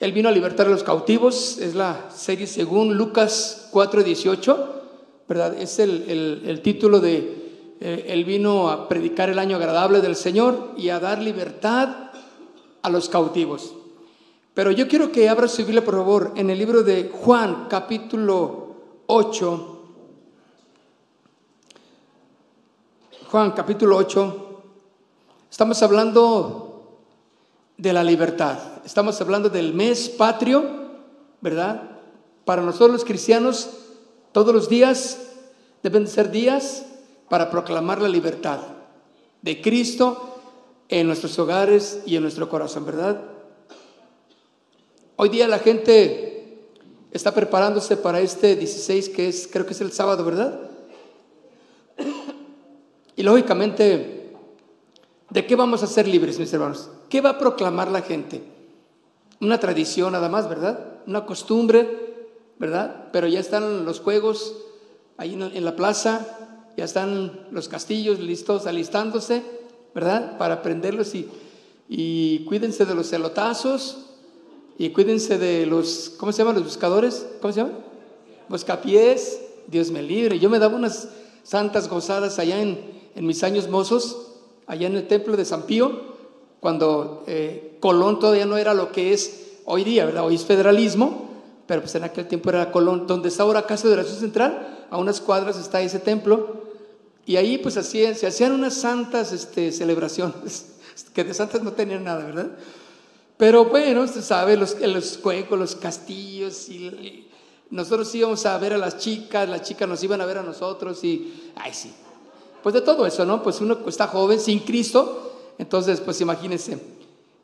Él vino a libertar a los cautivos, es la serie según Lucas 4:18, ¿verdad? Es el, el- título de eh, Él vino a predicar el año agradable del Señor y a dar libertad a los cautivos. Pero yo quiero que abra su Biblia, por favor, en el libro de Juan, capítulo 8. Juan, capítulo 8. Estamos hablando de la libertad. Estamos hablando del mes patrio, ¿verdad? Para nosotros los cristianos, todos los días deben de ser días para proclamar la libertad de Cristo en nuestros hogares y en nuestro corazón, ¿verdad? Hoy día la gente está preparándose para este 16, que es, creo que es el sábado, ¿verdad? Y lógicamente, ¿de qué vamos a ser libres, mis hermanos? ¿Qué va a proclamar la gente? Una tradición nada más, ¿verdad? Una costumbre, ¿verdad? Pero ya están los juegos ahí en, la plaza, ya están los castillos listos, alistándose, ¿verdad? Para prenderlos y, y cuídense de los celotazos y cuídense de los, ¿cómo se llaman los buscadores? ¿Cómo se llaman? Buscapiés, Dios me libre. Yo me daba unas santas gozadas allá en, en mis años mozos, allá en el templo de San Pío, cuando eh, Colón todavía no era lo que es hoy día, ¿verdad? Hoy es federalismo, pero pues en aquel tiempo era Colón, donde está ahora Casa de Oración Central, a unas cuadras está ese templo, y ahí pues hacían, se hacían unas santas este, celebraciones, que de santas no tenían nada, ¿verdad? Pero bueno, usted sabe, los, los juegos, los castillos, y, nosotros íbamos a ver a las chicas, las chicas nos iban a ver a nosotros, y, ay sí, pues de todo eso, ¿no? Pues uno está joven, sin Cristo, entonces pues imagínense.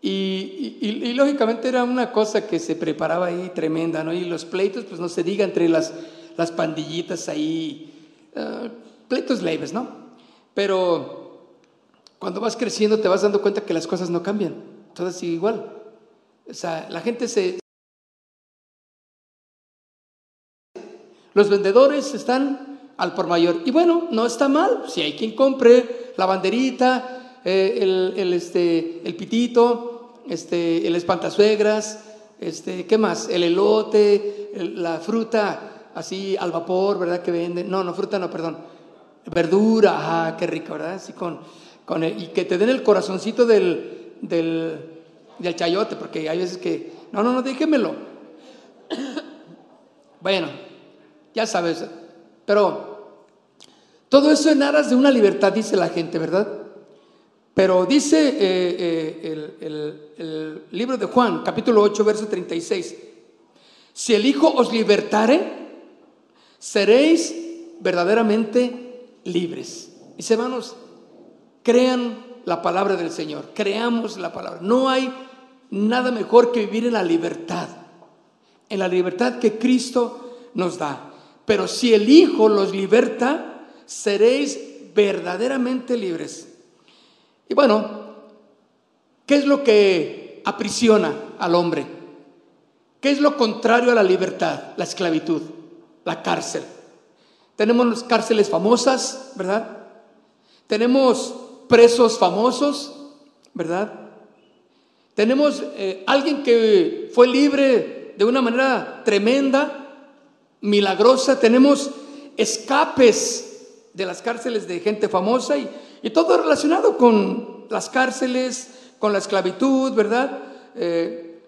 Y, lógicamente era una cosa que se preparaba ahí tremenda, ¿no? Y los pleitos, pues no se diga entre las, las pandillitas ahí, eh, pleitos leves, ¿no? Pero cuando vas creciendo te vas dando cuenta que las cosas no cambian, todo sigue igual. O sea, la gente se... Los vendedores están al por mayor. Y bueno, no está mal. Si hay quien compre la banderita, eh, el, el, este, el pitito, este, el espantasuegras, este, ¿qué más? El elote, el- la fruta así al vapor, ¿verdad? Que venden. No, no, fruta no, perdón. Verdura, ajá, qué rico, ¿verdad? Así con, con el- y que te den el corazoncito del, del, del chayote, porque hay veces que, no, no, no, déjemelo. Bueno, ya sabes, pero todo eso en aras de una libertad, dice la gente, ¿verdad? Pero dice eh, eh, el, libro de Juan, capítulo 8, verso 36, si el Hijo os libertare, seréis verdaderamente libres. Mis hermanos, crean la palabra del Señor, creamos la palabra. No hay nada mejor que vivir en la libertad, en la libertad que Cristo nos da. Pero si el Hijo los liberta, seréis verdaderamente libres. Y bueno, ¿qué es lo que aprisiona al hombre? ¿Qué es lo contrario a la libertad? La esclavitud, la cárcel. Tenemos las cárceles famosas, ¿verdad? Tenemos presos famosos, ¿verdad? Tenemos eh, alguien que fue libre de una manera tremenda, milagrosa. Tenemos escapes de las cárceles de gente famosa y, y todo relacionado con las cárceles, con la esclavitud, ¿verdad? Eh,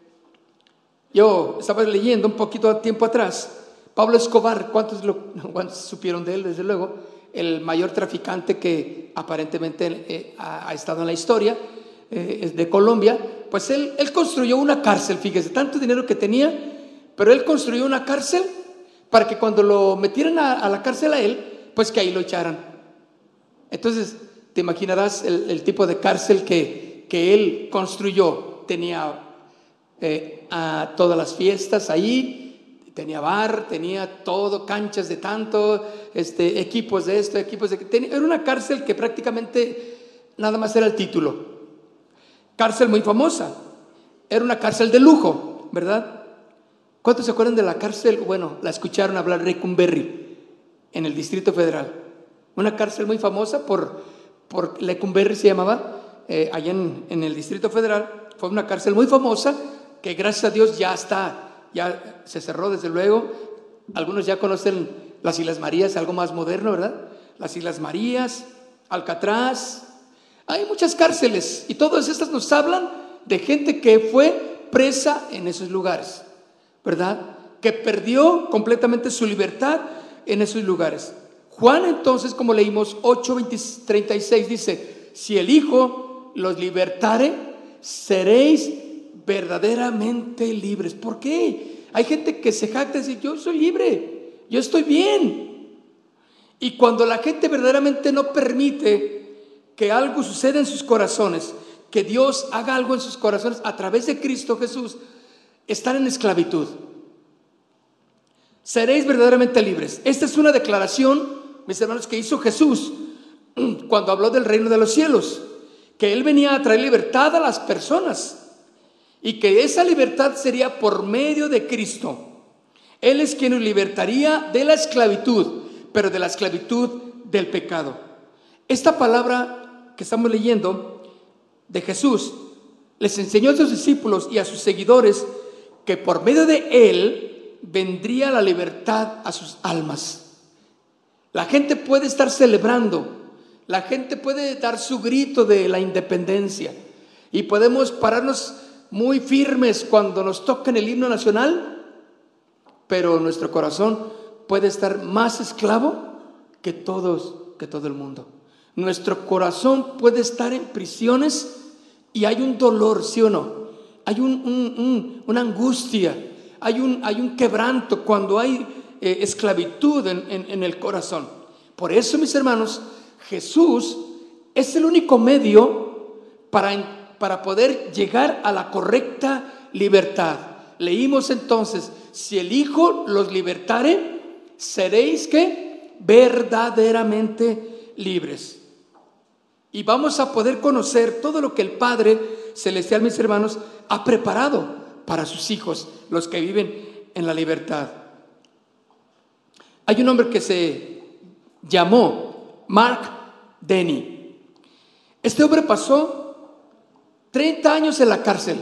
yo estaba leyendo un poquito tiempo atrás, Pablo Escobar, ¿cuántos, lo- supieron de él? Desde luego, el mayor traficante que aparentemente eh, ha, estado en la historia eh, de Colombia, pues él, él construyó una cárcel, fíjese, tanto dinero que tenía, pero él construyó una cárcel para que cuando lo metieran a, a la cárcel a él, pues que ahí lo echaran. Entonces, te imaginarás el, tipo de cárcel que, que él construyó. Tenía eh, a todas las fiestas ahí, Tenía bar, tenía todo, canchas de tanto, este, equipos de esto, equipos de... era una cárcel que prácticamente nada más era el título. Cárcel muy famosa. Era una cárcel de lujo, ¿verdad? ¿Cuántos se acuerdan de la cárcel? Bueno, la escucharon hablar Lecumberri en el Distrito Federal. Una cárcel muy famosa por, por Lecumberri se llamaba, eh, allá en, en el Distrito Federal. Fue una cárcel muy famosa que gracias a Dios ya está ya se cerró desde luego. Algunos ya conocen las Islas Marías, algo más moderno, ¿verdad? Las Islas Marías, Alcatraz. Hay muchas cárceles y todas estas nos hablan de gente que fue presa en esos lugares, ¿verdad? Que perdió completamente su libertad en esos lugares. Juan entonces, como leímos 8:36, dice, si el Hijo los libertare, seréis verdaderamente libres. ¿Por qué? Hay gente que se jacta y dice, yo soy libre, yo estoy bien. Y cuando la gente verdaderamente no permite que algo suceda en sus corazones, que Dios haga algo en sus corazones a través de Cristo Jesús, están en esclavitud. Seréis verdaderamente libres. Esta es una declaración, mis hermanos, que hizo Jesús cuando habló del reino de los cielos, que Él venía a traer libertad a las personas y que esa libertad sería por medio de Cristo. Él es quien nos libertaría de la esclavitud, pero de la esclavitud del pecado. Esta palabra que estamos leyendo de Jesús les enseñó a sus discípulos y a sus seguidores que por medio de Él vendría la libertad a sus almas. La gente puede estar celebrando, la gente puede dar su grito de la independencia y podemos pararnos muy firmes cuando nos tocan el himno nacional, pero nuestro corazón puede estar más esclavo que todos, que todo el mundo. Nuestro corazón puede estar en prisiones y hay un dolor, ¿sí o no? Hay una angustia, hay un, hay un quebranto cuando hay eh, esclavitud en, el corazón. Por eso, mis hermanos, Jesús es el único medio para para poder llegar a la correcta libertad. Leímos entonces, si el Hijo los libertare, seréis que verdaderamente libres. Y vamos a poder conocer todo lo que el Padre Celestial, mis hermanos, ha preparado para sus hijos, los que viven en la libertad. Hay un hombre que se llamó Mark Denny. Este hombre pasó 30 años en la cárcel.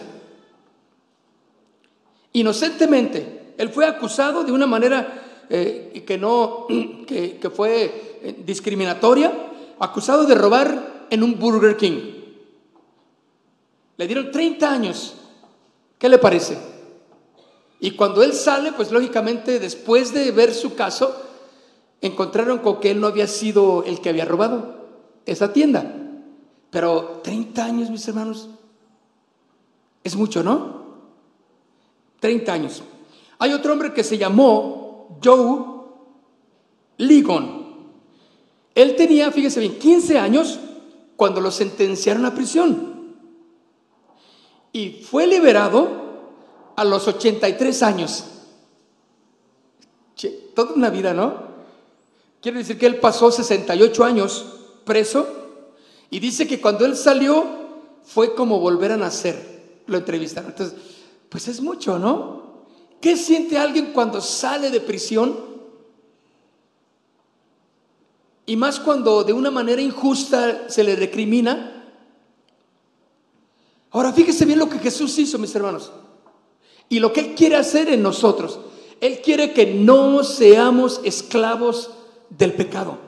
Inocentemente. Él fue acusado de una manera eh, que no, que, fue eh, discriminatoria, acusado de robar en un Burger King. Le dieron 30 años. ¿Qué le parece? Y cuando él sale, pues lógicamente después de ver su caso, encontraron con que él no había sido el que había robado esa tienda. Pero 30 años, mis hermanos, es mucho, ¿no? 30 años. Hay otro hombre que se llamó Joe Ligon. Él tenía, fíjese bien, 15 años cuando lo sentenciaron a prisión. Y fue liberado a los 83 años. toda una vida, ¿no? Quiere decir que él pasó 68 años preso y dice que cuando él salió fue como volver a nacer lo entrevistaron. Entonces, pues es mucho, ¿no? ¿Qué siente alguien cuando sale de prisión? Y más cuando de una manera injusta se le recrimina. Ahora, fíjese bien lo que Jesús hizo, mis hermanos. Y lo que Él quiere hacer en nosotros. Él quiere que no seamos esclavos del pecado.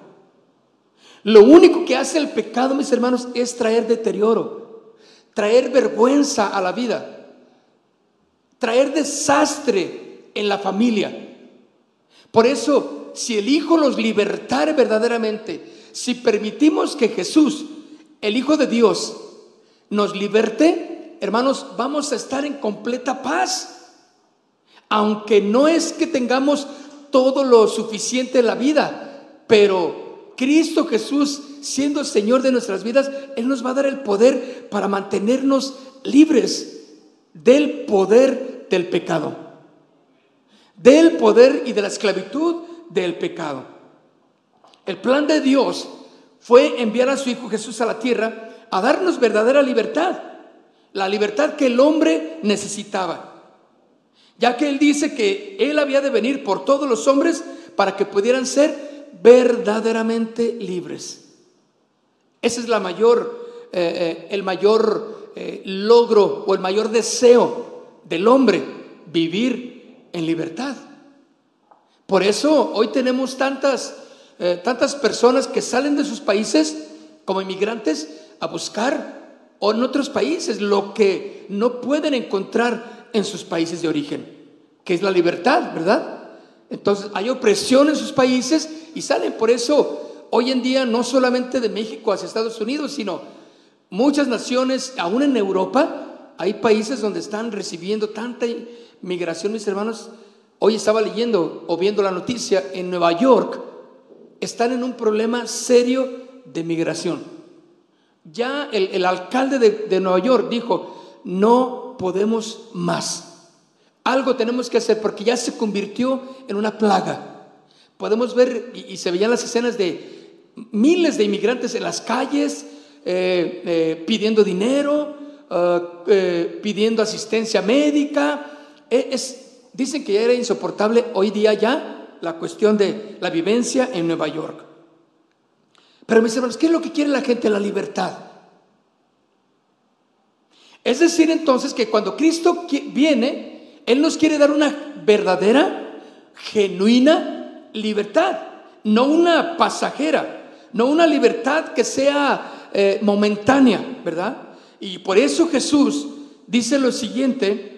Lo único que hace el pecado, mis hermanos, es traer deterioro traer vergüenza a la vida, traer desastre en la familia. Por eso, si el Hijo los libertare verdaderamente, si permitimos que Jesús, el Hijo de Dios, nos liberte, hermanos, vamos a estar en completa paz. Aunque no es que tengamos todo lo suficiente en la vida, pero Cristo Jesús siendo Señor de nuestras vidas, Él nos va a dar el poder para mantenernos libres del poder del pecado. del poder y de la esclavitud del pecado. El plan de Dios fue enviar a su Hijo Jesús a la tierra a darnos verdadera libertad, la libertad que el hombre necesitaba, ya que Él dice que Él había de venir por todos los hombres para que pudieran ser verdaderamente libres. Ese es la mayor, eh, eh, el mayor eh, logro o el mayor deseo del hombre, vivir en libertad. Por eso hoy tenemos tantas, tantas personas que salen de sus países como inmigrantes a buscar o en otros países lo que no pueden encontrar en sus países de origen, que es la libertad, ¿verdad? Entonces hay opresión en sus países y salen. Por eso hoy en día no solamente de México hacia Estados Unidos, sino muchas naciones, aún en Europa, hay países donde están recibiendo tanta migración, mis hermanos. Hoy estaba leyendo o viendo la noticia, en Nueva York están en un problema serio de migración. Ya el, alcalde de, Nueva York dijo, no podemos más. Algo tenemos que hacer porque ya se convirtió en una plaga. Podemos ver, y, se veían las escenas de miles de inmigrantes en las calles eh, eh, pidiendo dinero, ah, eh, pidiendo asistencia médica. Es, dicen que era insoportable hoy día ya la cuestión de la vivencia en Nueva York. Pero mis hermanos, ¿qué es lo que quiere la gente? La libertad. Es decir, entonces que cuando Cristo viene, Él nos quiere dar una verdadera, genuina libertad, no una pasajera, no una libertad que sea eh, momentánea, ¿verdad? Y por eso Jesús dice lo siguiente,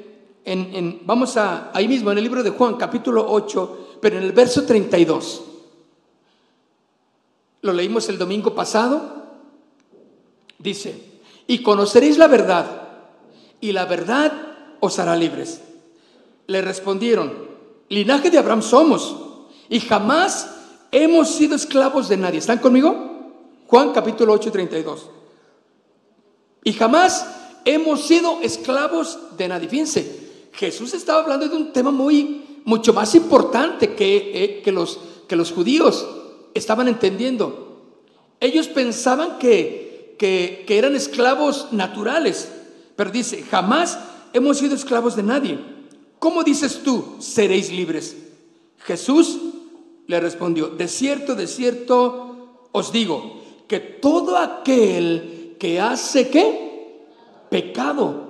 en, vamos a, ahí mismo en el libro de Juan, capítulo 8, pero en el verso 32. Lo leímos el domingo pasado. Dice, y conoceréis la verdad, y la verdad os hará libres. Le respondieron, linaje de Abraham somos, y jamás hemos sido esclavos de nadie. ¿Están conmigo? Juan capítulo 8, 32. Y jamás hemos sido esclavos de nadie. Fíjense, Jesús estaba hablando de un tema muy, mucho más importante que, eh, que, los, que los judíos estaban entendiendo. Ellos pensaban que, que, eran esclavos naturales, pero dice, jamás hemos sido esclavos de nadie. ¿Cómo dices tú, seréis libres? Jesús le respondió, de cierto, de cierto os digo, que todo aquel que hace qué? Pecado.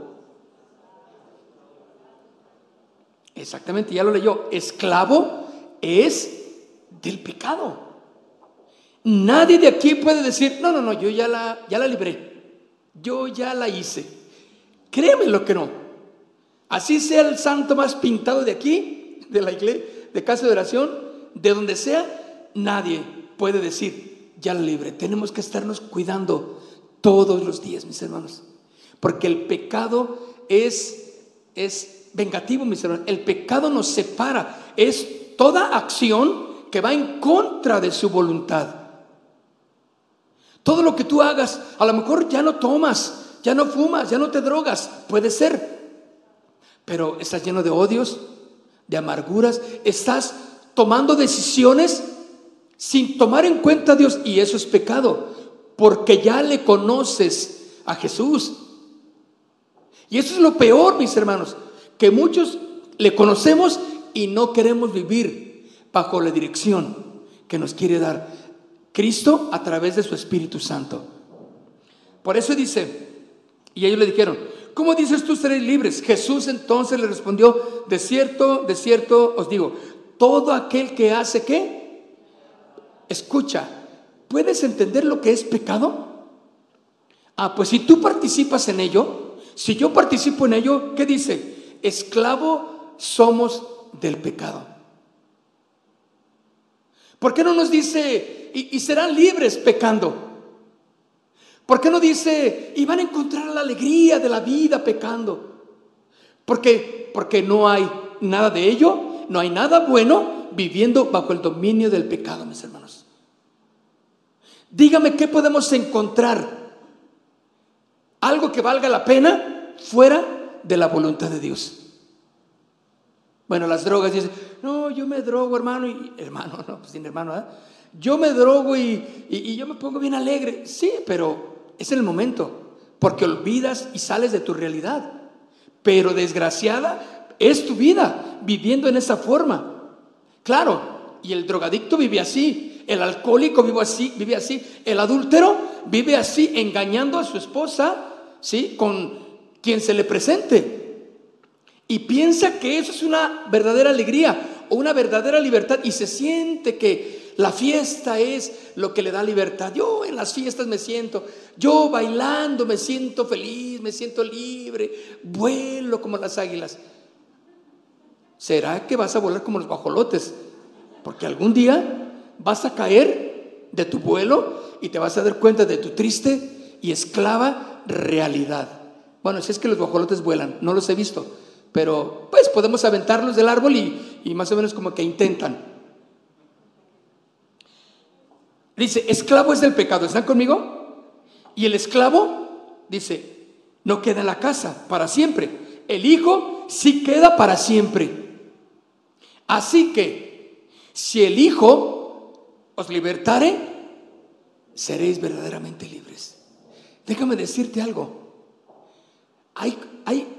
Exactamente, ya lo leyó. Esclavo es del pecado. Nadie de aquí puede decir, no, no, no, yo ya la, ya la libré, yo ya la hice. Créeme lo que no. Así sea el santo más pintado de aquí, de la iglesia, de casa de oración, de donde sea, nadie puede decir, ya la libré. Tenemos que estarnos cuidando todos los días, mis hermanos. Porque el pecado es, es vengativo, mis hermanos. El pecado nos separa. Es toda acción que va en contra de su voluntad. Todo lo que tú hagas, a lo mejor ya no tomas, ya no fumas, ya no te drogas, puede ser. Pero estás lleno de odios, de amarguras, estás tomando decisiones sin tomar en cuenta a Dios y eso es pecado, porque ya le conoces a Jesús. Y eso es lo peor, mis hermanos, que muchos le conocemos y no queremos vivir bajo la dirección que nos quiere dar. Cristo a través de su Espíritu Santo. Por eso dice, y ellos le dijeron, ¿cómo dices tú seréis libres? Jesús entonces le respondió, de cierto, de cierto os digo, todo aquel que hace qué? Escucha, ¿puedes entender lo que es pecado? Ah, pues si tú participas en ello, si yo participo en ello, ¿qué dice? Esclavo somos del pecado. ¿Por qué no nos dice y, serán libres pecando. ¿Por qué no dice, y van a encontrar la alegría de la vida pecando? Porque, porque no hay nada de ello, no hay nada bueno viviendo bajo el dominio del pecado, mis hermanos. Dígame qué podemos encontrar. Algo que valga la pena fuera de la voluntad de Dios. Bueno, las drogas dicen, no, yo me drogo, hermano, y hermano, no, pues sin hermano, ¿eh? Yo me drogo y, y, yo me pongo bien alegre. Sí, pero es el momento, porque olvidas y sales de tu realidad. Pero desgraciada es tu vida, viviendo en esa forma. Claro, y el drogadicto vive así, el alcohólico vive así, vive así, el adúltero vive así, engañando a su esposa, ¿sí? Con quien se le presente y piensa que eso es una verdadera alegría o una verdadera libertad y se siente que la fiesta es lo que le da libertad. Yo en las fiestas me siento, yo bailando me siento feliz, me siento libre, vuelo como las águilas. ¿Será que vas a volar como los bajolotes? Porque algún día vas a caer de tu vuelo y te vas a dar cuenta de tu triste y esclava realidad. Bueno, si es que los bajolotes vuelan, no los he visto pero pues podemos aventarlos del árbol y, más o menos como que intentan. Dice, esclavo es del pecado, ¿están conmigo? Y el esclavo, dice, no queda en la casa para siempre. El hijo sí queda para siempre. Así que, si el hijo os libertare, seréis verdaderamente libres. Déjame decirte algo. Hay, hay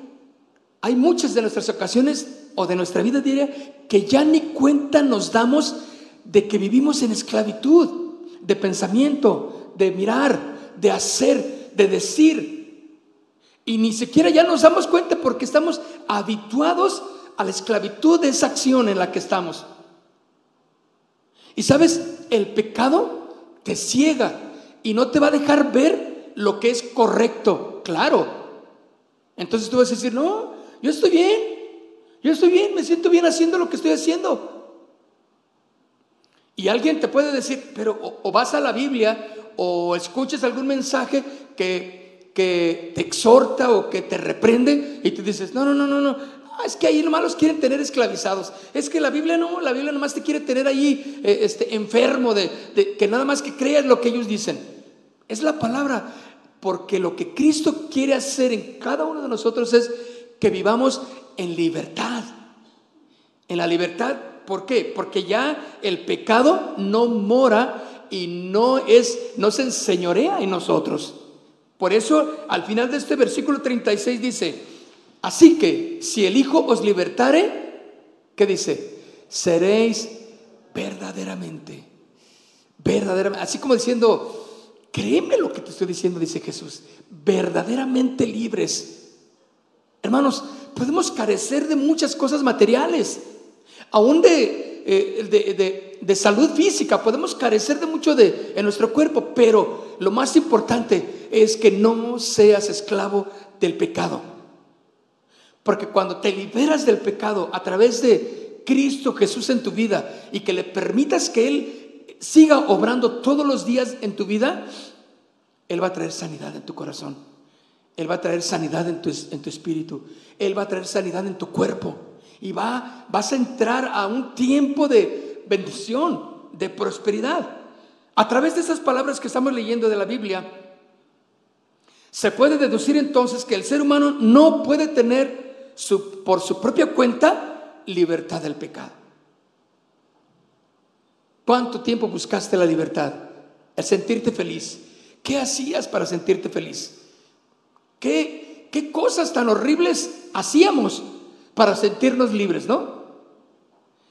hay muchas de nuestras ocasiones o de nuestra vida diaria que ya ni cuenta nos damos de que vivimos en esclavitud, de pensamiento, de mirar, de hacer, de decir. Y ni siquiera ya nos damos cuenta porque estamos habituados a la esclavitud de esa acción en la que estamos. Y sabes, el pecado te ciega y no te va a dejar ver lo que es correcto, claro. Entonces tú vas a decir, no, yo estoy bien, yo estoy bien, me siento bien haciendo lo que estoy haciendo. Y alguien te puede decir, pero o, vas a la Biblia o escuchas algún mensaje que, que te exhorta o que te reprende y te dices, no, no, no, no, no, es que ahí nomás los quieren tener esclavizados. Es que la Biblia no, la Biblia nomás te quiere tener ahí eh, este, enfermo de, de, que nada más que creas lo que ellos dicen. Es la palabra, porque lo que Cristo quiere hacer en cada uno de nosotros es que vivamos en libertad. En la libertad, ¿por qué? Porque ya el pecado no mora y no es no se enseñorea en nosotros. Por eso al final de este versículo 36 dice, así que si el Hijo os libertare, ¿qué dice? Seréis verdaderamente, verdaderamente, así como diciendo, créeme lo que te estoy diciendo, dice Jesús, verdaderamente libres Hermanos, podemos carecer de muchas cosas materiales, aún eh, de, salud física, podemos carecer de mucho de, en nuestro cuerpo, pero lo más importante es que no seas esclavo del pecado. Porque cuando te liberas del pecado a través de Cristo Jesús en tu vida y que le permitas que Él siga obrando todos los días en tu vida, Él va a traer sanidad en tu corazón. Él va a traer sanidad en tu, en tu espíritu. Él va a traer sanidad en tu cuerpo. Y va, vas a entrar a un tiempo de bendición, de prosperidad. A través de esas palabras que estamos leyendo de la Biblia, se puede deducir entonces que el ser humano no puede tener su, por su propia cuenta libertad del pecado. ¿Cuánto tiempo buscaste la libertad? El sentirte feliz. ¿Qué hacías para sentirte feliz? ¿Qué, cosas tan horribles hacíamos para sentirnos libres, no?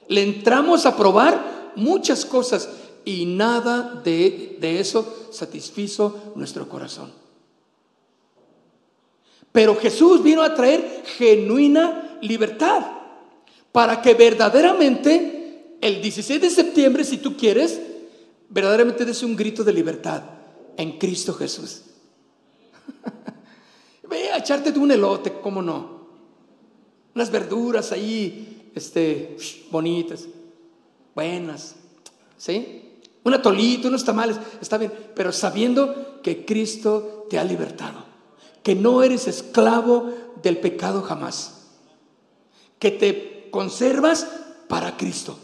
Le entramos a probar muchas cosas y nada de, de eso satisfizo nuestro corazón. Pero Jesús vino a traer genuina libertad para que verdaderamente el 16 de septiembre, si tú quieres, verdaderamente des un grito de libertad en Cristo Jesús. Ve a echarte un elote, ¿cómo no? Unas verduras ahí, este, bonitas, buenas, ¿sí? Un atolito, unos tamales, está bien, pero sabiendo que Cristo te ha libertado, que no eres esclavo del pecado jamás, que te conservas para Cristo.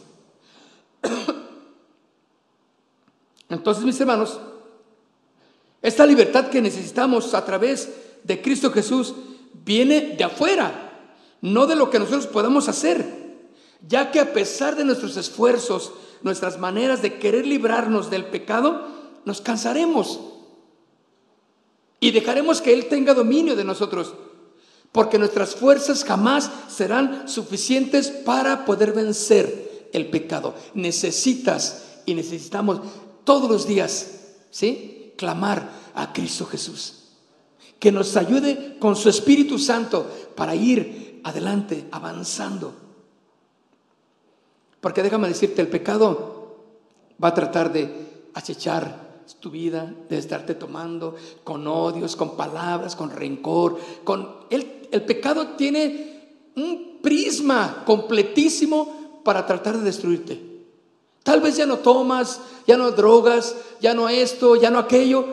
Entonces, mis hermanos, esta libertad que necesitamos a través de Cristo Jesús viene de afuera, no de lo que nosotros podamos hacer. ya que a pesar de nuestros esfuerzos, nuestras maneras de querer librarnos del pecado, nos cansaremos y dejaremos que Él tenga dominio de nosotros, porque nuestras fuerzas jamás serán suficientes para poder vencer el pecado. Necesitas y necesitamos todos los días, ¿sí? Clamar a Cristo Jesús. Que nos ayude con su Espíritu Santo para ir adelante, avanzando. Porque déjame decirte, el pecado va a tratar de acechar tu vida, de estarte tomando con odios, con palabras, con rencor, con el, el pecado tiene un prisma completísimo para tratar de destruirte. Tal vez ya no tomas, ya no drogas, ya no esto, ya no aquello,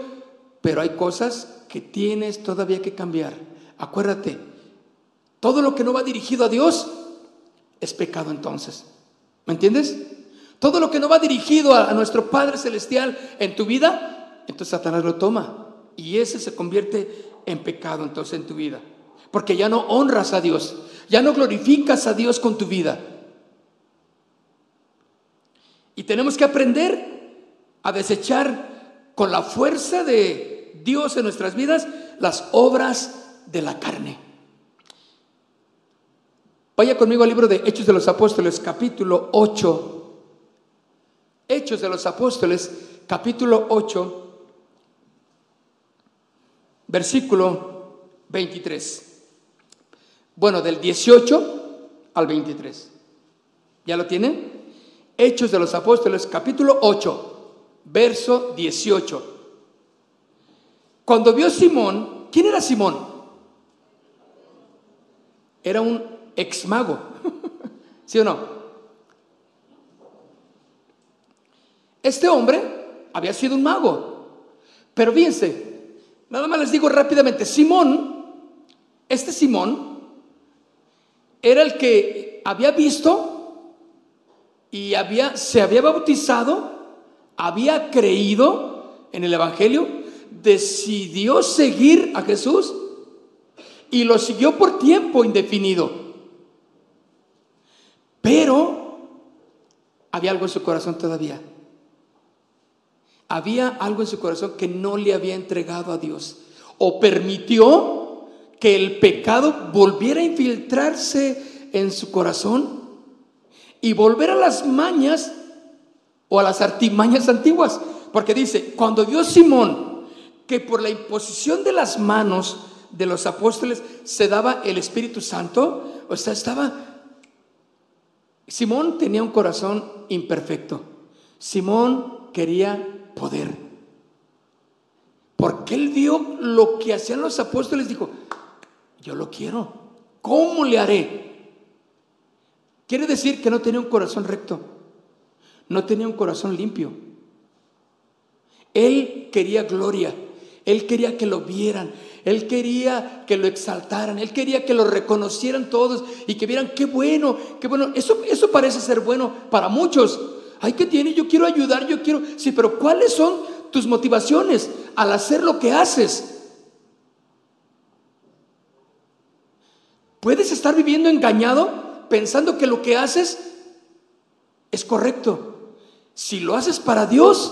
pero hay cosas que tienes todavía que cambiar. Acuérdate, todo lo que no va dirigido a Dios es pecado entonces. ¿Me entiendes? Todo lo que no va dirigido a, nuestro Padre Celestial en tu vida, entonces Satanás lo toma. Y ese se convierte en pecado entonces en tu vida. Porque ya no honras a Dios, ya no glorificas a Dios con tu vida. Y tenemos que aprender a desechar con la fuerza de Dios en nuestras vidas las obras de la carne. Vaya conmigo al libro de Hechos de los Apóstoles, capítulo 8. Hechos de los Apóstoles, capítulo 8, versículo 23. Bueno, del 18 al 23. ¿Ya lo tienen? Hechos de los Apóstoles, capítulo 8, verso 18. Cuando vio Simón, ¿quién era Simón? Era un ex mago. ¿Sí o no? Este hombre había sido un mago. Pero fíjense, nada más les digo rápidamente, Simón, este Simón, era el que había visto y había, se había bautizado, había creído en el Evangelio, decidió seguir a Jesús y lo siguió por tiempo indefinido. Pero había algo en su corazón todavía. Había algo en su corazón que no le había entregado a Dios. O permitió que el pecado volviera a infiltrarse en su corazón y volver a las mañas o a las artimañas antiguas. Porque dice, cuando vio Simón que por la imposición de las manos de los apóstoles se daba el Espíritu Santo, o sea, estaba Simón tenía un corazón imperfecto. Simón quería poder. Porque él vio lo que hacían los apóstoles, dijo, yo lo quiero. ¿Cómo le haré? Quiere decir que no tenía un corazón recto. No tenía un corazón limpio. Él quería gloria. Él quería que lo vieran. Él quería que lo exaltaran, Él quería que lo reconocieran todos y que vieran qué bueno, qué bueno. Eso, eso parece ser bueno para muchos. Ay, ¿qué tiene? Yo quiero ayudar, yo quiero... Sí, pero ¿cuáles son tus motivaciones al hacer lo que haces? Puedes estar viviendo engañado pensando que lo que haces es correcto. Si lo haces para Dios,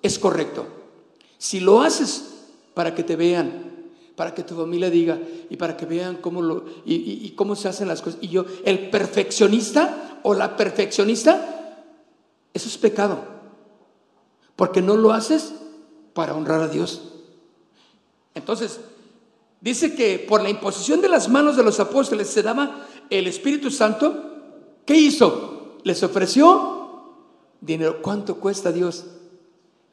es correcto. Si lo haces para que te vean, para que tu familia diga y para que vean cómo, lo, y, cómo se hacen las cosas. Y yo, el perfeccionista o la perfeccionista, eso es pecado, porque no lo haces para honrar a Dios. Entonces, dice que por la imposición de las manos de los apóstoles se daba el Espíritu Santo. ¿Qué hizo? Les ofreció dinero. ¿Cuánto cuesta Dios?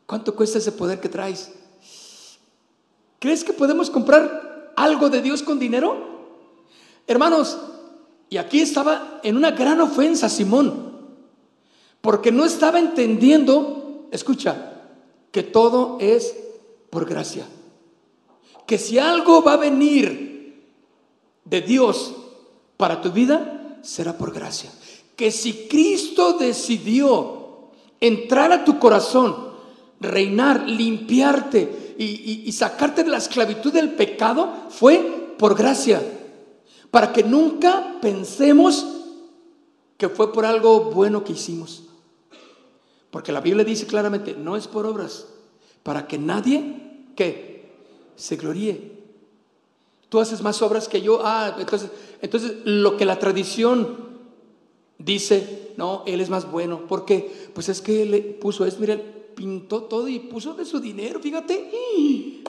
¿Cuánto cuesta ese poder que traes? ¿Crees que podemos comprar algo de Dios con dinero? Hermanos, y aquí estaba en una gran ofensa Simón, porque no estaba entendiendo, escucha, que todo es por gracia. Que si algo va a venir de Dios para tu vida, será por gracia. Que si Cristo decidió entrar a tu corazón, reinar, limpiarte, y, sacarte de la esclavitud del pecado fue por gracia. Para que nunca pensemos que fue por algo bueno que hicimos. Porque la Biblia dice claramente, no es por obras, para que nadie, que Se gloríe. Tú haces más obras que yo. Ah, entonces, entonces lo que la tradición dice, no, él es más bueno. porque Pues es que él puso esto, mira, pintó todo y puso de su dinero, fíjate.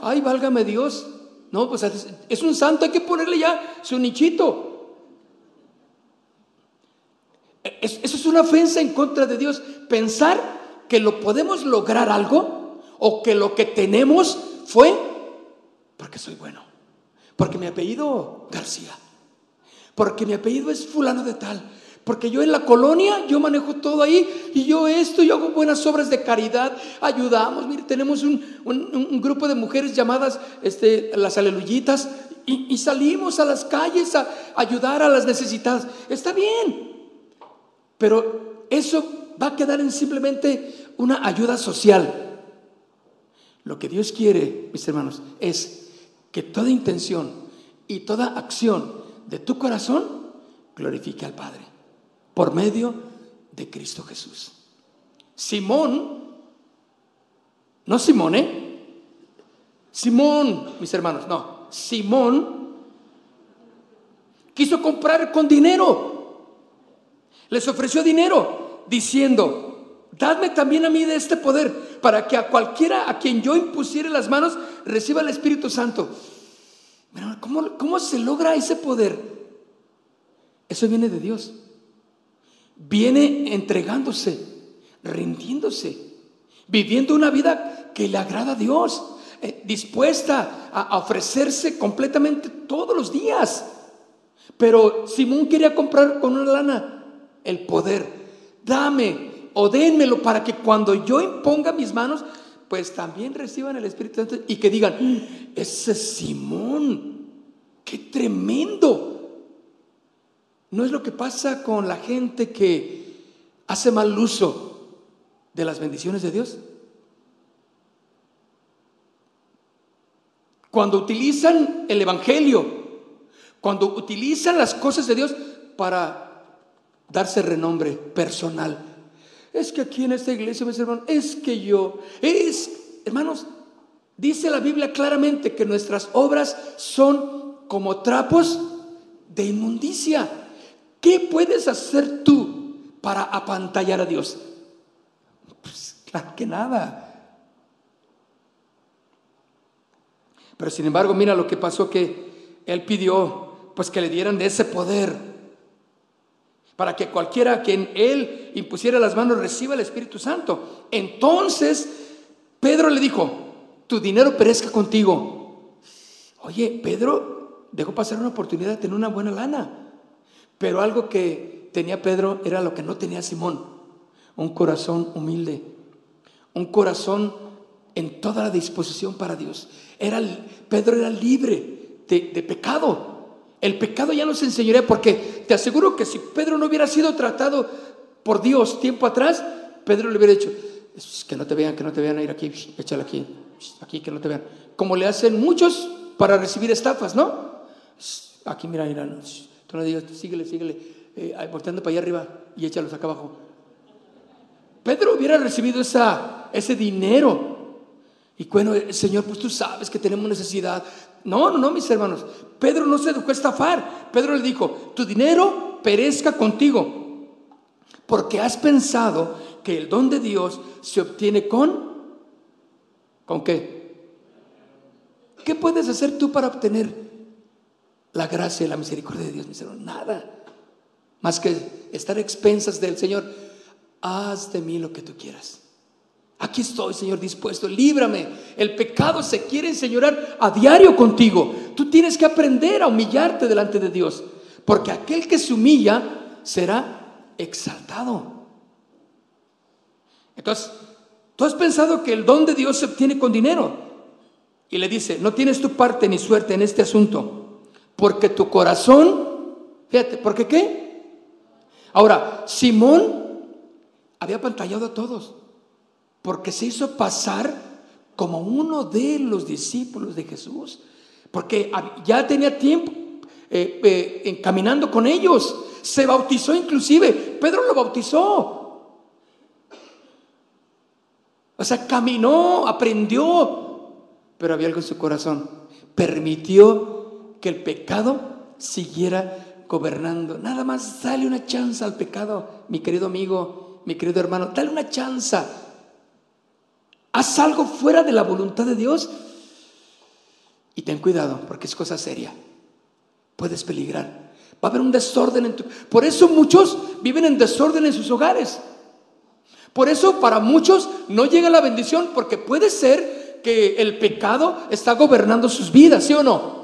Ay, válgame Dios. No, pues es un santo, hay que ponerle ya su nichito. Eso es una ofensa en contra de Dios. Pensar que lo podemos lograr algo o que lo que tenemos fue porque soy bueno, porque mi apellido García, porque mi apellido es fulano de tal, porque yo en la colonia, yo manejo todo ahí y yo esto, yo hago buenas obras de caridad, ayudamos. Mire, tenemos un, grupo de mujeres llamadas este, las aleluyitas y, y, salimos a las calles a ayudar a las necesitadas. Está bien, pero eso va a quedar en simplemente una ayuda social. Lo que Dios quiere, mis hermanos, es que toda intención y toda acción de tu corazón glorifique al Padre por medio de Cristo Jesús. Simón, no Simón, ¿eh? Simón, mis hermanos, no, Simón quiso comprar con dinero les ofreció dinero diciendo, dadme también a mí de este poder para que a cualquiera a quien yo impusiere las manos reciba el Espíritu Santo. ¿Cómo, ¿Cómo se logra ese poder? Eso viene de Dios. Viene entregándose, rindiéndose, viviendo una vida que le agrada a Dios, eh, dispuesta a ofrecerse completamente todos los días. Pero Simón quería comprar con una lana el poder. Dame o dénmelo para que cuando yo imponga mis manos, pues también reciban el Espíritu Santo y que digan, mm, ese Simón, qué tremendo. ¿No es lo que pasa con la gente que hace mal uso de las bendiciones de Dios? Cuando utilizan el Evangelio, cuando utilizan las cosas de Dios para darse renombre personal. Es que aquí en esta iglesia, mis hermanos, es que yo, es, hermanos, dice la Biblia claramente que nuestras obras son como trapos de inmundicia. ¿Qué puedes hacer tú para apantallar a Dios? Pues claro que nada. Pero sin embargo, mira lo que pasó que él pidió, pues que le dieran de ese poder para que cualquiera a quien él impusiera las manos reciba el Espíritu Santo. Entonces Pedro le dijo, tu dinero perezca contigo. Oye, Pedro dejó pasar una oportunidad de tener una buena lana, pero algo que tenía Pedro era lo que no tenía Simón, un corazón humilde, un corazón en toda la disposición para Dios. Era, Pedro era libre de, pecado, el pecado ya nos enseñaría porque te aseguro que si Pedro no hubiera sido tratado por Dios tiempo atrás, Pedro le hubiera dicho, que no te vean, que no te vean, ir aquí, échale aquí, aquí, que no te vean. Como le hacen muchos para recibir estafas, ¿no? Aquí, mira, mira, tú no digas, síguele, síguele, eh, volteando para allá arriba y échalos acá abajo. Pedro hubiera recibido esa, ese dinero. Y bueno, Señor, pues tú sabes que tenemos necesidad. No, no, no, mis hermanos. Pedro no se dejó estafar. Pedro le dijo, tu dinero perezca contigo, porque has pensado que el don de Dios se obtiene con... ¿Con qué? ¿Qué puedes hacer tú para obtener la gracia y la misericordia de Dios, mis hermanos? Nada. Más que estar expensas del Señor. Haz de mí lo que tú quieras. Aquí estoy, Señor, dispuesto, líbrame. El pecado se quiere enseñorar a diario contigo. Tú tienes que aprender a humillarte delante de Dios, porque aquel que se humilla será exaltado. Entonces, tú has pensado que el don de Dios se obtiene con dinero. Y le dice, no tienes tu parte ni suerte en este asunto, porque tu corazón, fíjate, ¿por qué? Ahora, Simón había pantallado a todos porque se hizo pasar como uno de los discípulos de Jesús, porque ya tenía tiempo eh, eh, encaminando con ellos, Se bautizó inclusive. Pedro lo bautizó. O sea, caminó, aprendió, pero había algo en su corazón. Permitió que el pecado siguiera gobernando. Nada más dale una chance al pecado, mi querido amigo, mi querido hermano. Dale una chance. Haz algo fuera de la voluntad de Dios y ten cuidado, porque es cosa seria. Puedes peligrar. Va a haber un desorden en tu... Por eso muchos viven en desorden en sus hogares. Por eso para muchos no llega la bendición, porque puede ser que el pecado está gobernando sus vidas, ¿sí o no?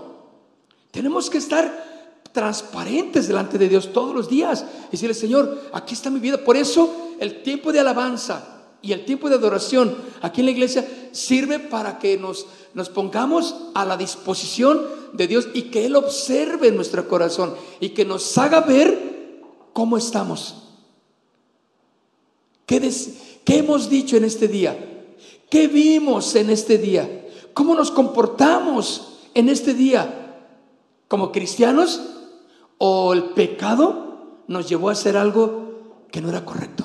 Tenemos que estar transparentes delante de Dios todos los días y decirle, Señor, aquí está mi vida. Por eso el tiempo de alabanza y el tiempo de adoración aquí en la iglesia sirve para que nos, nos pongamos a la disposición de Dios y que Él observe nuestro corazón y que nos haga ver cómo estamos. ¿Qué, ¿Qué hemos dicho en este día? ¿Qué vimos en este día? ¿Cómo nos comportamos en este día? ¿Como cristianos? ¿O el pecado nos llevó a hacer algo que no era correcto?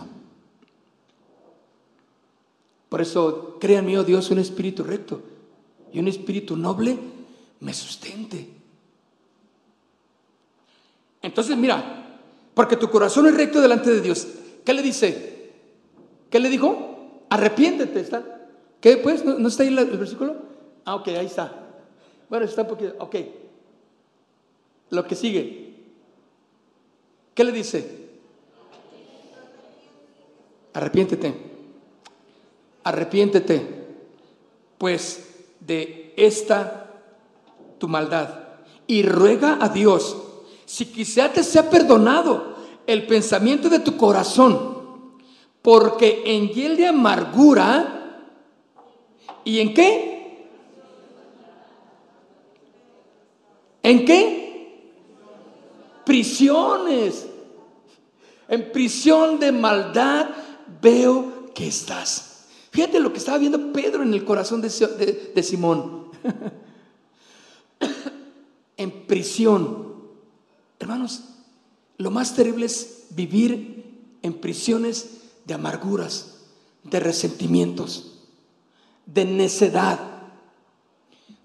Por eso, créanme, oh Dios, un espíritu recto y un espíritu noble me sustente. Entonces, mira, porque tu corazón es recto delante de Dios. ¿Qué le dice? ¿Qué le dijo? Arrepiéntete, ¿está? ¿Qué pues? ¿No, está ahí el, versículo? Ah, ok, ahí está. Bueno, está un poquito, ok. Lo que sigue. ¿Qué le dice? Arrepiéntete arrepiéntete pues de esta tu maldad y ruega a Dios si quizá te sea perdonado el pensamiento de tu corazón, porque en hiel de amargura y en qué? ¿En qué? Prisiones. En prisión de maldad veo que estás. Fíjate lo que estaba viendo Pedro en el corazón de, Simón. en prisión. Hermanos, lo más terrible es vivir en prisiones de amarguras, de resentimientos, de necedad,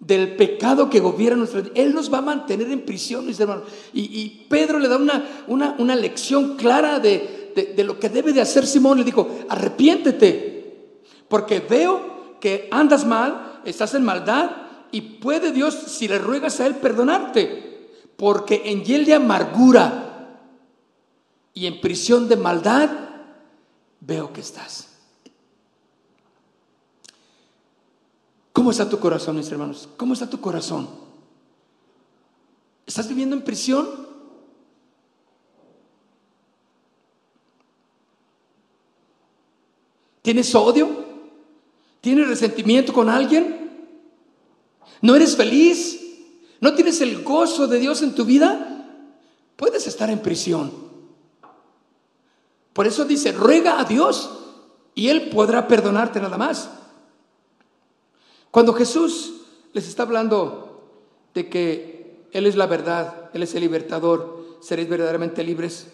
del pecado que gobierna nuestra vida. Él nos va a mantener en prisión, mis hermanos. Y, Pedro le da una, una, lección clara de, de, lo que debe de hacer Simón. Le dijo, arrepiéntete porque veo que andas mal, estás en maldad y puede Dios, si le ruegas a Él, perdonarte. Porque en hiel de amargura y en prisión de maldad veo que estás. ¿Cómo está tu corazón, mis hermanos? ¿Cómo está tu corazón? ¿Estás viviendo en prisión? ¿Tienes odio? ¿Tienes resentimiento con alguien? ¿No eres feliz? ¿No tienes el gozo de Dios en tu vida? Puedes estar en prisión. Por eso dice, ruega a Dios y Él podrá perdonarte nada más. Cuando Jesús les está hablando de que Él es la verdad, Él es el libertador, seréis verdaderamente libres.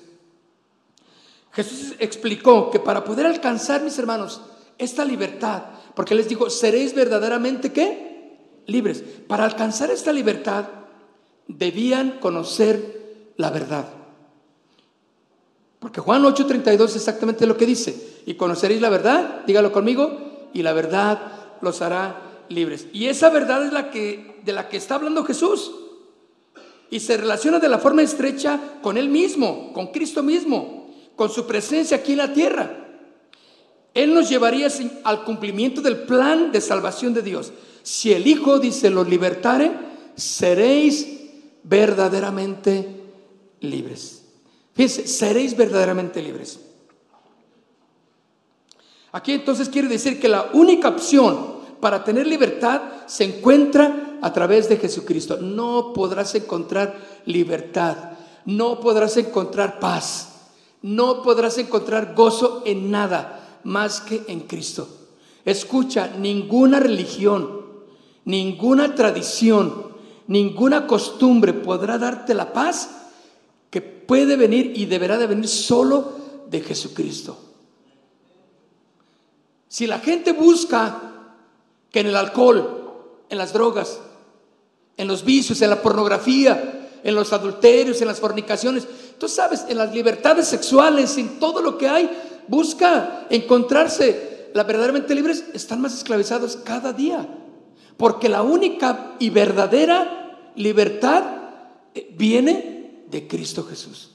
Jesús explicó que para poder alcanzar, mis hermanos, esta libertad, porque les dijo, seréis verdaderamente qué? Libres. Para alcanzar esta libertad debían conocer la verdad. Porque Juan 8:32 es exactamente lo que dice. Y conoceréis la verdad, dígalo conmigo, y la verdad los hará libres. Y esa verdad es la que de la que está hablando Jesús. Y se relaciona de la forma estrecha con él mismo, con Cristo mismo, con su presencia aquí en la tierra. Él nos llevaría al cumplimiento del plan de salvación de Dios. Si el Hijo dice los libertare, seréis verdaderamente libres. Fíjense, seréis verdaderamente libres. Aquí entonces quiere decir que la única opción para tener libertad se encuentra a través de Jesucristo. No podrás encontrar libertad, no podrás encontrar paz, no podrás encontrar gozo en nada más que en Cristo. Escucha, ninguna religión, ninguna tradición, ninguna costumbre podrá darte la paz que puede venir y deberá de venir solo de Jesucristo. Si la gente busca que en el alcohol, en las drogas, en los vicios, en la pornografía, en los adulterios, en las fornicaciones, tú sabes, en las libertades sexuales, en todo lo que hay, busca encontrarse la verdaderamente libres, están más esclavizados cada día. Porque la única y verdadera libertad eh, viene de Cristo Jesús.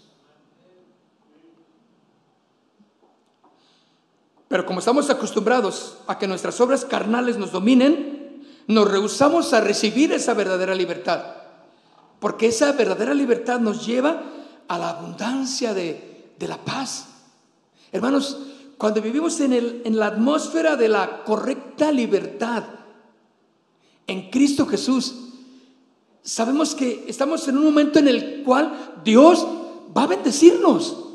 Pero como estamos acostumbrados a que nuestras obras carnales nos dominen, nos rehusamos a recibir esa verdadera libertad. Porque esa verdadera libertad nos lleva a la abundancia de, la paz. Hermanos, cuando vivimos en, el, en la atmósfera de la correcta libertad, en Cristo Jesús, sabemos que estamos en un momento en el cual Dios va a bendecirnos.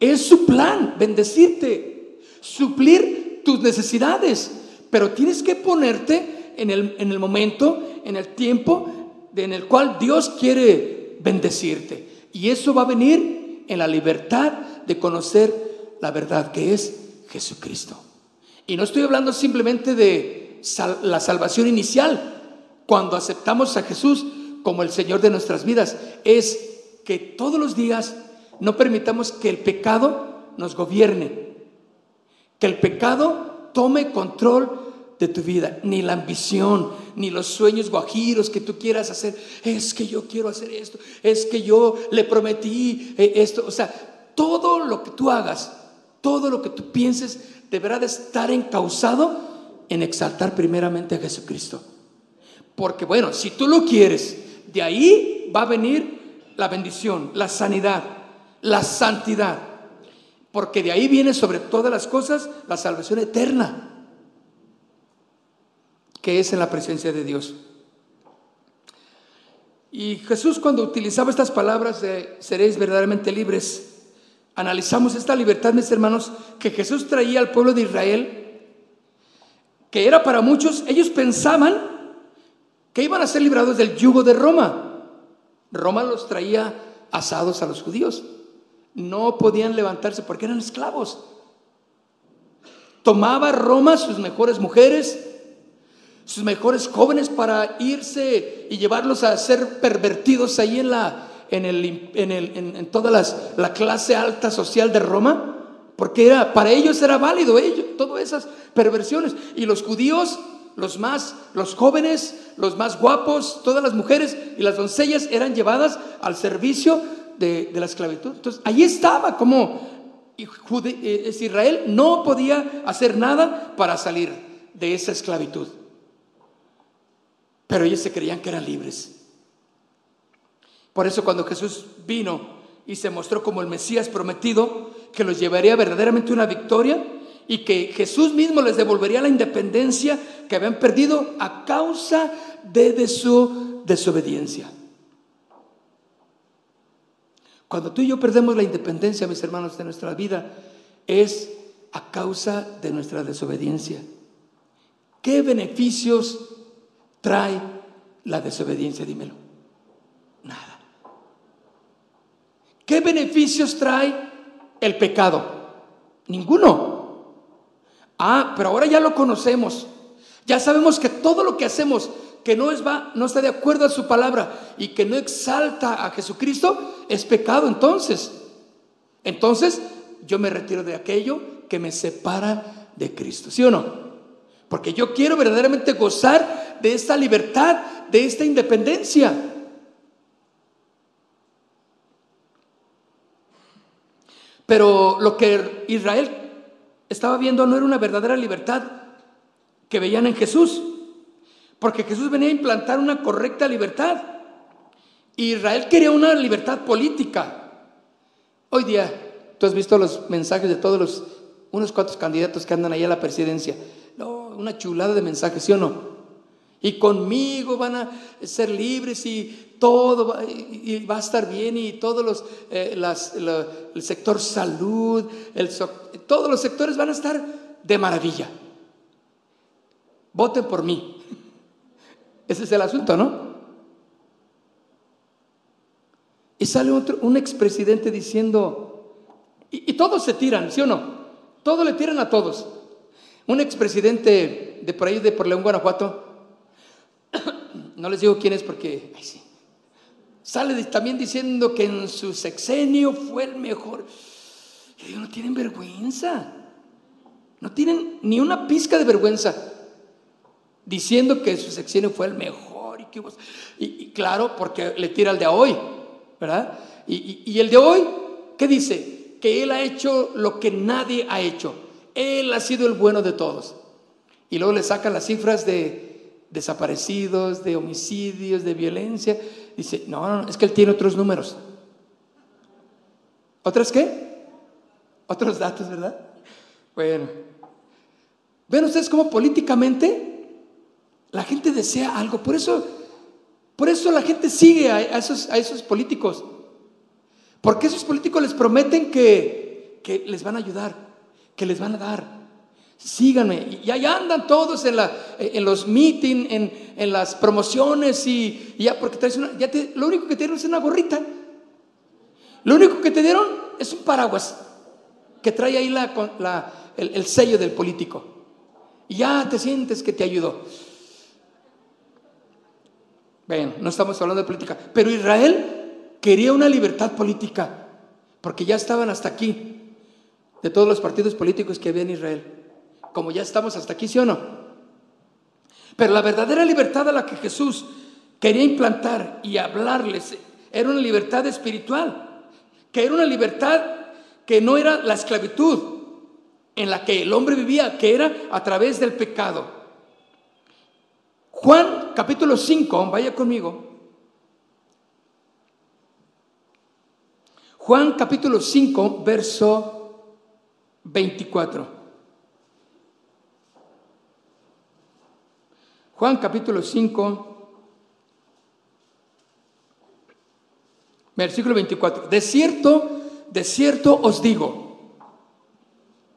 Es su plan, bendecirte, suplir tus necesidades, pero tienes que ponerte en el, en el momento, en el tiempo en el cual Dios quiere bendecirte. Y eso va a venir en la libertad de conocer la verdad que es Jesucristo. Y no estoy hablando simplemente de la salvación inicial, cuando aceptamos a Jesús como el Señor de nuestras vidas, es que todos los días no permitamos que el pecado nos gobierne, que el pecado tome control de tu vida, ni la ambición, ni los sueños guajiros que tú quieras hacer. Es que yo quiero hacer esto, es que yo le prometí eh, esto. O sea, todo lo que tú hagas, todo lo que tú pienses, deberá de estar encausado en exaltar primeramente a Jesucristo. Porque bueno, si tú lo quieres, de ahí va a venir la bendición, la sanidad, la santidad. Porque de ahí viene sobre todas las cosas la salvación eterna, que es en la presencia de Dios. Y Jesús cuando utilizaba estas palabras de seréis verdaderamente libres, analizamos esta libertad, mis hermanos, que Jesús traía al pueblo de Israel, que era para muchos, ellos pensaban que iban a ser librados del yugo de Roma. Roma los traía asados a los judíos. No podían levantarse porque eran esclavos. Tomaba Roma sus mejores mujeres, sus mejores jóvenes para irse y llevarlos a ser pervertidos ahí en la en, el, en, el, en, toda las, la clase alta social de Roma, porque era, para ellos era válido ello, todas esas perversiones. Y los judíos los más, los jóvenes, los más guapos, todas las mujeres y las doncellas eran llevadas al servicio de, la esclavitud. Entonces, ahí estaba como eh, Israel no podía hacer nada para salir de esa esclavitud. Pero ellos se creían que eran libres. Por eso cuando Jesús vino y se mostró como el Mesías prometido, que los llevaría verdaderamente una victoria, y que Jesús mismo les devolvería la independencia que habían perdido a causa de, su desobediencia. Cuando tú y yo perdemos la independencia, mis hermanos, de nuestra vida, es a causa de nuestra desobediencia. ¿Qué beneficios trae la desobediencia? Dímelo. Nada. ¿Qué beneficios trae el pecado? Ninguno. Ah, pero ahora ya lo conocemos. Ya sabemos que todo lo que hacemos que no, es, va, no está de acuerdo a su palabra y que no exalta a Jesucristo es pecado entonces. Entonces yo me retiro de aquello que me separa de Cristo. ¿Sí o no? Porque yo quiero verdaderamente gozar de esta libertad, de esta independencia. Pero lo que Israel estaba viendo no era una verdadera libertad que veían en Jesús, porque Jesús venía a implantar una correcta libertad. Israel quería una libertad política. Hoy día, tú has visto los mensajes de todos los, unos cuantos candidatos que andan ahí a la presidencia. No, una chulada de mensajes, ¿sí o no? Y conmigo van a ser libres y todo va, y va a estar bien y todos los, eh, el sector salud, el, todos los sectores van a estar de maravilla. Voten por mí. Ese es el asunto, ¿no? Y sale otro, un expresidente diciendo, y, todos se tiran, ¿sí o no? Todos le tiran a todos. Un expresidente de por ahí, de por León, Guanajuato, no les digo quién es porque, sí, sale también diciendo que en su sexenio fue el mejor. Y digo, no tienen vergüenza. No tienen ni una pizca de vergüenza diciendo que su sexenio fue el mejor. Y, que, claro, porque le tira al de hoy. ¿verdad? Y, el de hoy, ¿qué dice? Que Él ha hecho lo que nadie ha hecho. Él ha sido el bueno de todos. Y luego le sacan las cifras de desaparecidos, de homicidios, de violencia. Dice, no, no, es que Él tiene otros números. ¿Otros qué? Otros datos, ¿verdad? Bueno. ¿Ven ustedes cómo políticamente la gente desea algo? Por eso por eso la gente sigue a esos, políticos. Porque esos políticos les prometen que, les van a ayudar, que les van a dar. Síganme. Y allá andan todos en, los meetings, en, las promociones y, ya porque traes una, lo único que te dieron es una gorrita. Lo único que te dieron es un paraguas que trae ahí la, el, el sello del político. Y ya te sientes que te ayudó. Bueno, no estamos hablando de política, pero Israel quería una libertad política, porque ya estaban hasta aquí, de todos los partidos políticos que había en Israel. Como ya estamos hasta aquí, ¿sí o no? Pero la verdadera libertad a la que Jesús quería implantar y hablarles era una libertad espiritual, que era una libertad que no era la esclavitud en la que el hombre vivía, que era a través del pecado. Juan capítulo 5, vaya conmigo. Juan capítulo 5, verso 24. Juan capítulo 5, versículo 24. De cierto, de cierto os digo,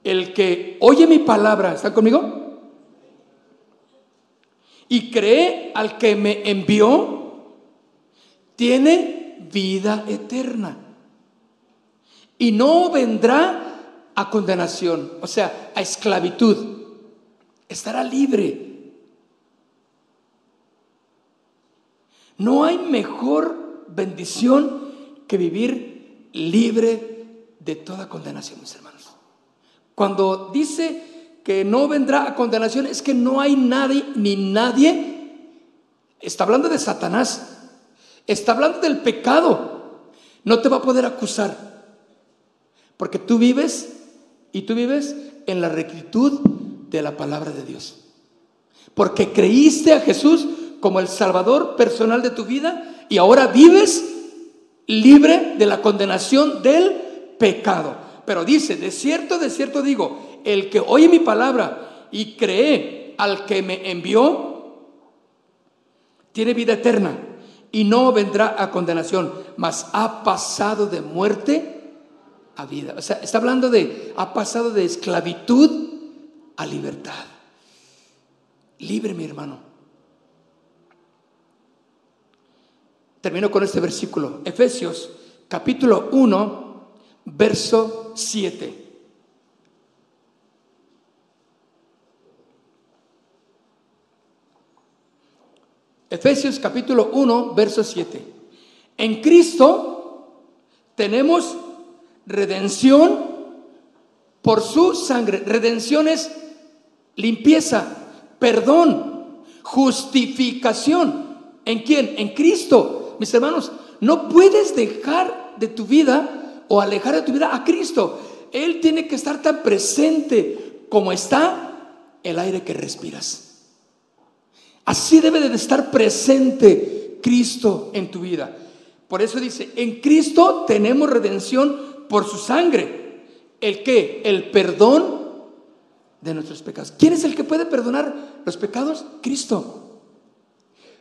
el que oye mi palabra, ¿está conmigo? Y cree al que me envió, tiene vida eterna. Y no vendrá a condenación, o sea, a esclavitud. Estará libre. No hay mejor bendición que vivir libre de toda condenación, mis hermanos. Cuando dice que no vendrá a condenación es que no hay nadie ni nadie. Está hablando de Satanás. Está hablando del pecado. No te va a poder acusar. Porque tú vives y tú vives en la rectitud de la palabra de Dios. Porque creíste a Jesús como el Salvador personal de tu vida y ahora vives libre de la condenación del pecado. Pero dice, de cierto, de cierto digo, el que oye mi palabra y cree al que me envió, tiene vida eterna y no vendrá a condenación, mas ha pasado de muerte a vida. O sea, está hablando de, ha pasado de esclavitud a libertad. Libre, mi hermano. Termino con este versículo. Efesios capítulo 1, verso 7. Efesios capítulo 1, verso 7. En Cristo tenemos redención por su sangre. Redención es limpieza, perdón, justificación. ¿En quién? En Cristo. Mis hermanos, no puedes dejar de tu vida o alejar de tu vida a Cristo. Él tiene que estar tan presente como está el aire que respiras. Así debe de estar presente Cristo en tu vida. Por eso dice, en Cristo tenemos redención por su sangre. ¿El qué? El perdón de nuestros pecados. ¿Quién es el que puede perdonar los pecados? Cristo.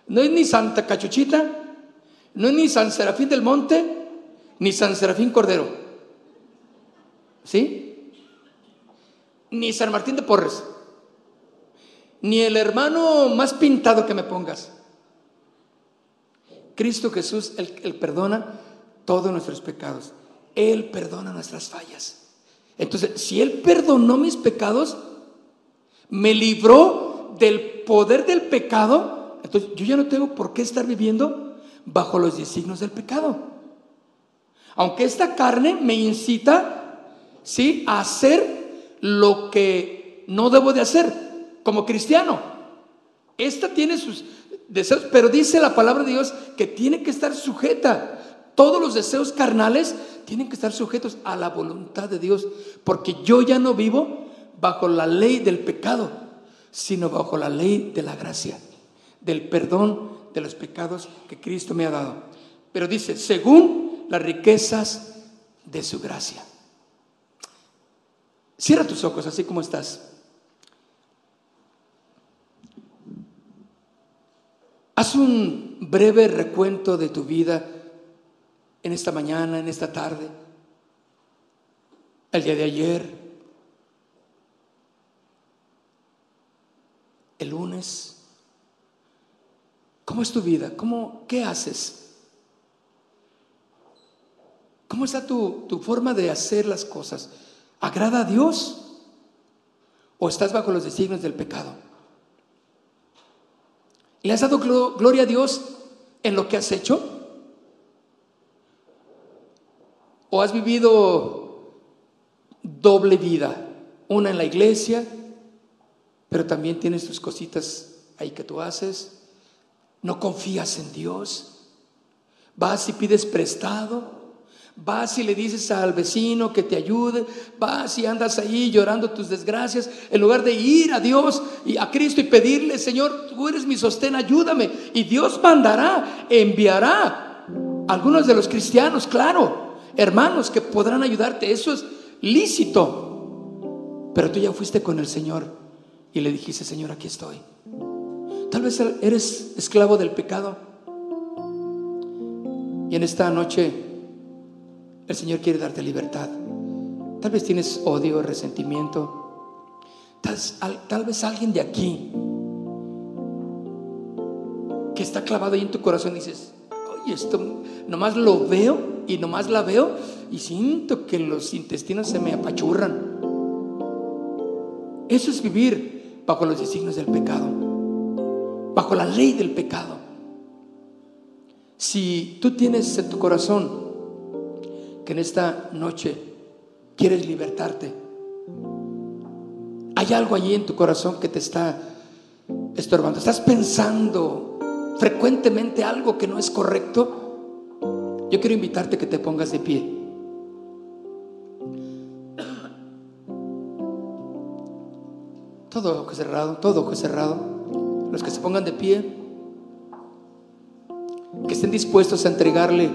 No es ni Santa Cachuchita, no es ni San Serafín del Monte, ni San Serafín Cordero. ¿Sí? Ni San Martín de Porres ni el hermano más pintado que me pongas. Cristo Jesús, el, perdona todos nuestros pecados. Él perdona nuestras fallas. Entonces, si Él perdonó mis pecados, me libró del poder del pecado, entonces yo ya no tengo por qué estar viviendo bajo los designios del pecado. Aunque esta carne me incita, ¿sí?, a hacer lo que no debo de hacer como cristiano. Esta tiene sus deseos, pero dice la palabra de Dios que tiene que estar sujeta. Todos los deseos carnales tienen que estar sujetos a la voluntad de Dios, porque yo ya no vivo bajo la ley del pecado, sino bajo la ley de la gracia, del perdón de los pecados que Cristo me ha dado. Pero dice, según las riquezas de su gracia. Cierra tus ojos así como estás. Haz un breve recuento de tu vida en esta mañana, en esta tarde, el día de ayer, el lunes. ¿Cómo es tu vida? ¿Cómo, ¿Qué haces? ¿Cómo está tu, tu forma de hacer las cosas? ¿Agrada a Dios? ¿O estás bajo los designios del pecado? ¿Le has dado gloria a Dios en lo que has hecho? ¿O has vivido doble vida? Una en la iglesia, pero también tienes tus cositas ahí que tú haces. No confías en Dios. Vas y pides prestado. Vas y le dices al vecino que te ayude, vas y andas ahí llorando tus desgracias, en lugar de ir a Dios y a Cristo y pedirle, Señor, tú eres mi sostén, ayúdame. Y Dios mandará, enviará algunos de los cristianos, claro, hermanos que podrán ayudarte. Eso es lícito. Pero tú ya fuiste con el Señor y le dijiste, Señor, aquí estoy. Tal vez eres esclavo del pecado. Y en esta noche el Señor quiere darte libertad. Tal vez tienes odio, resentimiento. Tal, vez alguien de aquí que está clavado ahí en tu corazón y dices, oye, esto nomás lo veo y nomás la veo y siento que los intestinos se me apachurran. Eso es vivir bajo los designios del pecado, bajo la ley del pecado. Si tú tienes en tu corazón que en esta noche quieres libertarte, hay algo allí en tu corazón que te está estorbando, estás pensando frecuentemente algo que no es correcto, yo quiero invitarte que te pongas de pie. Todo ojo cerrado, todo ojo cerrado. Los que se pongan de pie, que estén dispuestos a entregarle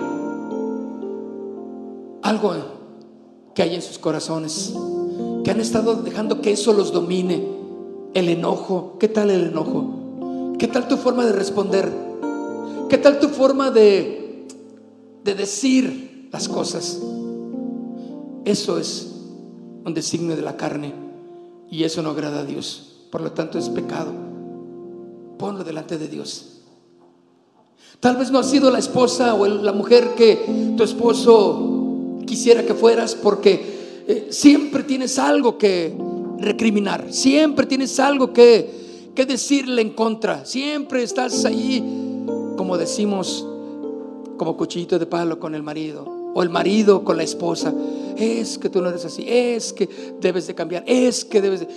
algo que hay en sus corazones, que han estado dejando que eso los domine. El enojo, ¿qué tal el enojo? ¿Qué tal tu forma de responder? ¿Qué tal tu forma de de decir las cosas. Eso es un designio de la carne y eso no agrada a Dios. Por lo tanto es pecado. Ponlo delante de Dios. Tal vez no has sido la esposa o la mujer que tu esposo quisiera que fueras porque eh, siempre tienes algo que recriminar, siempre tienes algo que, que decirle en contra, siempre estás ahí, como decimos, como cuchillito de palo con el marido o el marido con la esposa. Es que tú no eres así, es que debes de cambiar, es que debes de...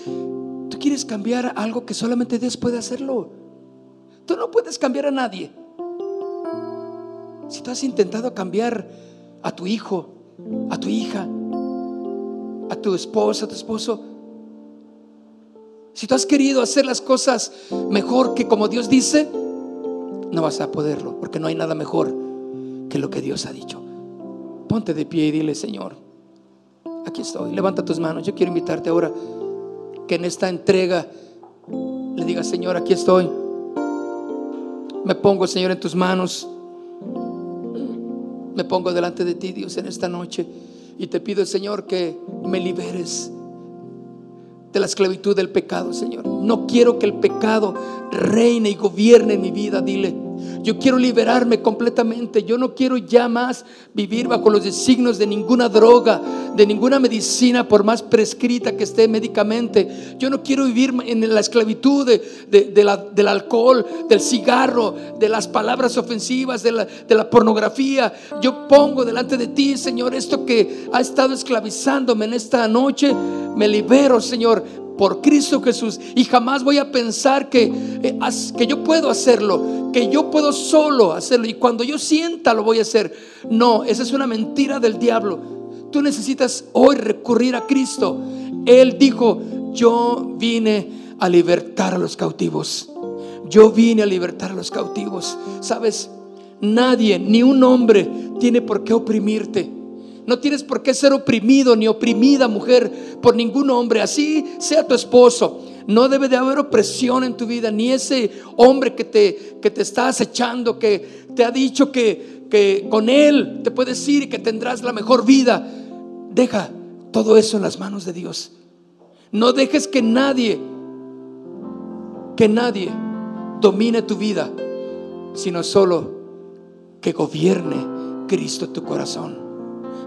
Tú quieres cambiar algo que solamente Dios puede hacerlo. Tú no puedes cambiar a nadie. Si tú has intentado cambiar a tu hijo, a tu hija, a tu esposa, a tu esposo, si tú has querido hacer las cosas mejor que como Dios dice, no vas a poderlo, porque no hay nada mejor que lo que Dios ha dicho. Ponte de pie y dile, Señor, aquí estoy. Levanta tus manos. Yo quiero invitarte ahora que en esta entrega le digas, Señor, aquí estoy. Me pongo, Señor, en tus manos. Me pongo delante de ti, Dios, en esta noche. Y te pido, Señor, que me liberes de la esclavitud del pecado, Señor. No quiero que el pecado reine y gobierne mi vida. Dile, Yo quiero liberarme completamente. Yo no quiero ya más vivir bajo los designios de ninguna droga, de ninguna medicina, por más prescrita que esté médicamente. Yo no quiero vivir en la esclavitud del alcohol, del cigarro, de las palabras ofensivas, de la, de la pornografía. Yo pongo delante de ti, Señor, esto que ha estado esclavizándome en esta noche. Me libero, Señor por Cristo Jesús y jamás voy a pensar que, eh, que yo puedo hacerlo, que yo puedo solo hacerlo y cuando yo sienta lo voy a hacer. No, esa es una mentira del diablo. Tú necesitas hoy recurrir a Cristo. Él dijo, yo vine a libertar a los cautivos. Yo vine a libertar a los cautivos. ¿Sabes? Nadie, ni un hombre tiene por qué oprimirte. No tienes por qué ser oprimido ni oprimida mujer por ningún hombre, así sea tu esposo. No debe de haber opresión en tu vida, ni ese hombre que te, que te está acechando, que te ha dicho que, que con él te puedes ir y que tendrás la mejor vida. Deja todo eso en las manos de Dios. No dejes que nadie, que nadie domine tu vida, sino solo que gobierne Cristo tu corazón.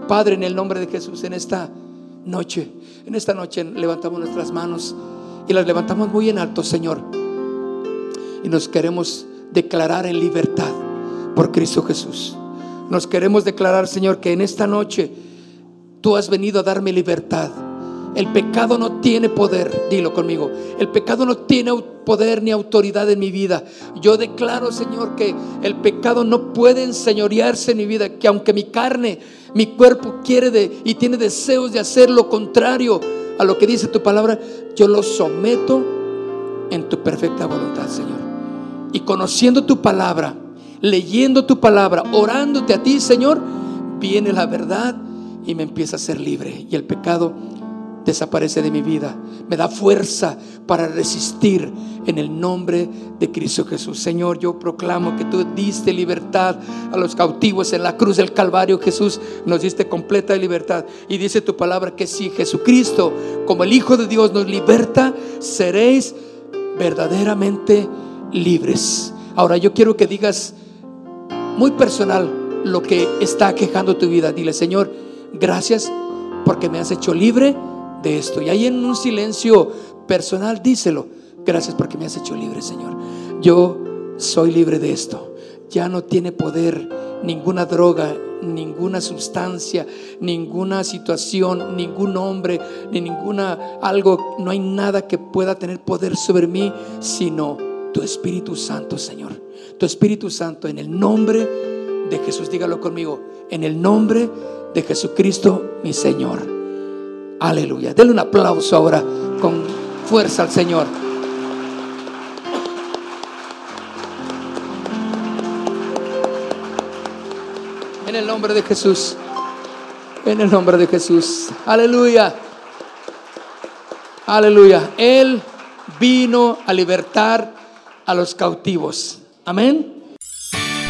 Padre, en el nombre de Jesús, en esta noche, en esta noche levantamos nuestras manos y las levantamos muy en alto, Señor. Y nos queremos declarar en libertad por Cristo Jesús. Nos queremos declarar, Señor, que en esta noche tú has venido a darme libertad. El pecado no tiene poder, dilo conmigo. El pecado no tiene poder ni autoridad en mi vida. Yo declaro, Señor, que el pecado no puede enseñorearse en mi vida, que aunque mi carne mi cuerpo quiere y tiene deseos de hacer lo contrario a lo que dice tu palabra, yo lo someto en tu perfecta voluntad, Señor. Y conociendo tu palabra, leyendo tu palabra, orándote a ti, Señor, viene la verdad y me empieza a ser libre. Y el pecado desaparece de mi vida. Me da fuerza para resistir en el nombre de Cristo Jesús. Señor, yo proclamo que tú diste libertad a los cautivos en la cruz del Calvario. Jesús nos diste completa libertad. Y dice tu palabra que si Jesucristo, como el Hijo de Dios, nos liberta, seréis verdaderamente libres. Ahora yo quiero que digas muy personal lo que está quejando tu vida. Dile, Señor, gracias porque me has hecho libre de esto. Y ahí en un silencio personal, díselo. Gracias porque me has hecho libre, Señor. Yo soy libre de esto. Ya no tiene poder ninguna droga, ninguna sustancia, ninguna situación, ningún hombre, ni ninguna algo. No hay nada que pueda tener poder sobre mí, sino tu Espíritu Santo, Señor. Tu Espíritu Santo, en el nombre de Jesús, dígalo conmigo, en el nombre de Jesucristo, mi Señor. Aleluya. Denle un aplauso ahora con fuerza al Señor. En el nombre de Jesús. En el nombre de Jesús. Aleluya. Aleluya. Él vino a libertar a los cautivos. Amén.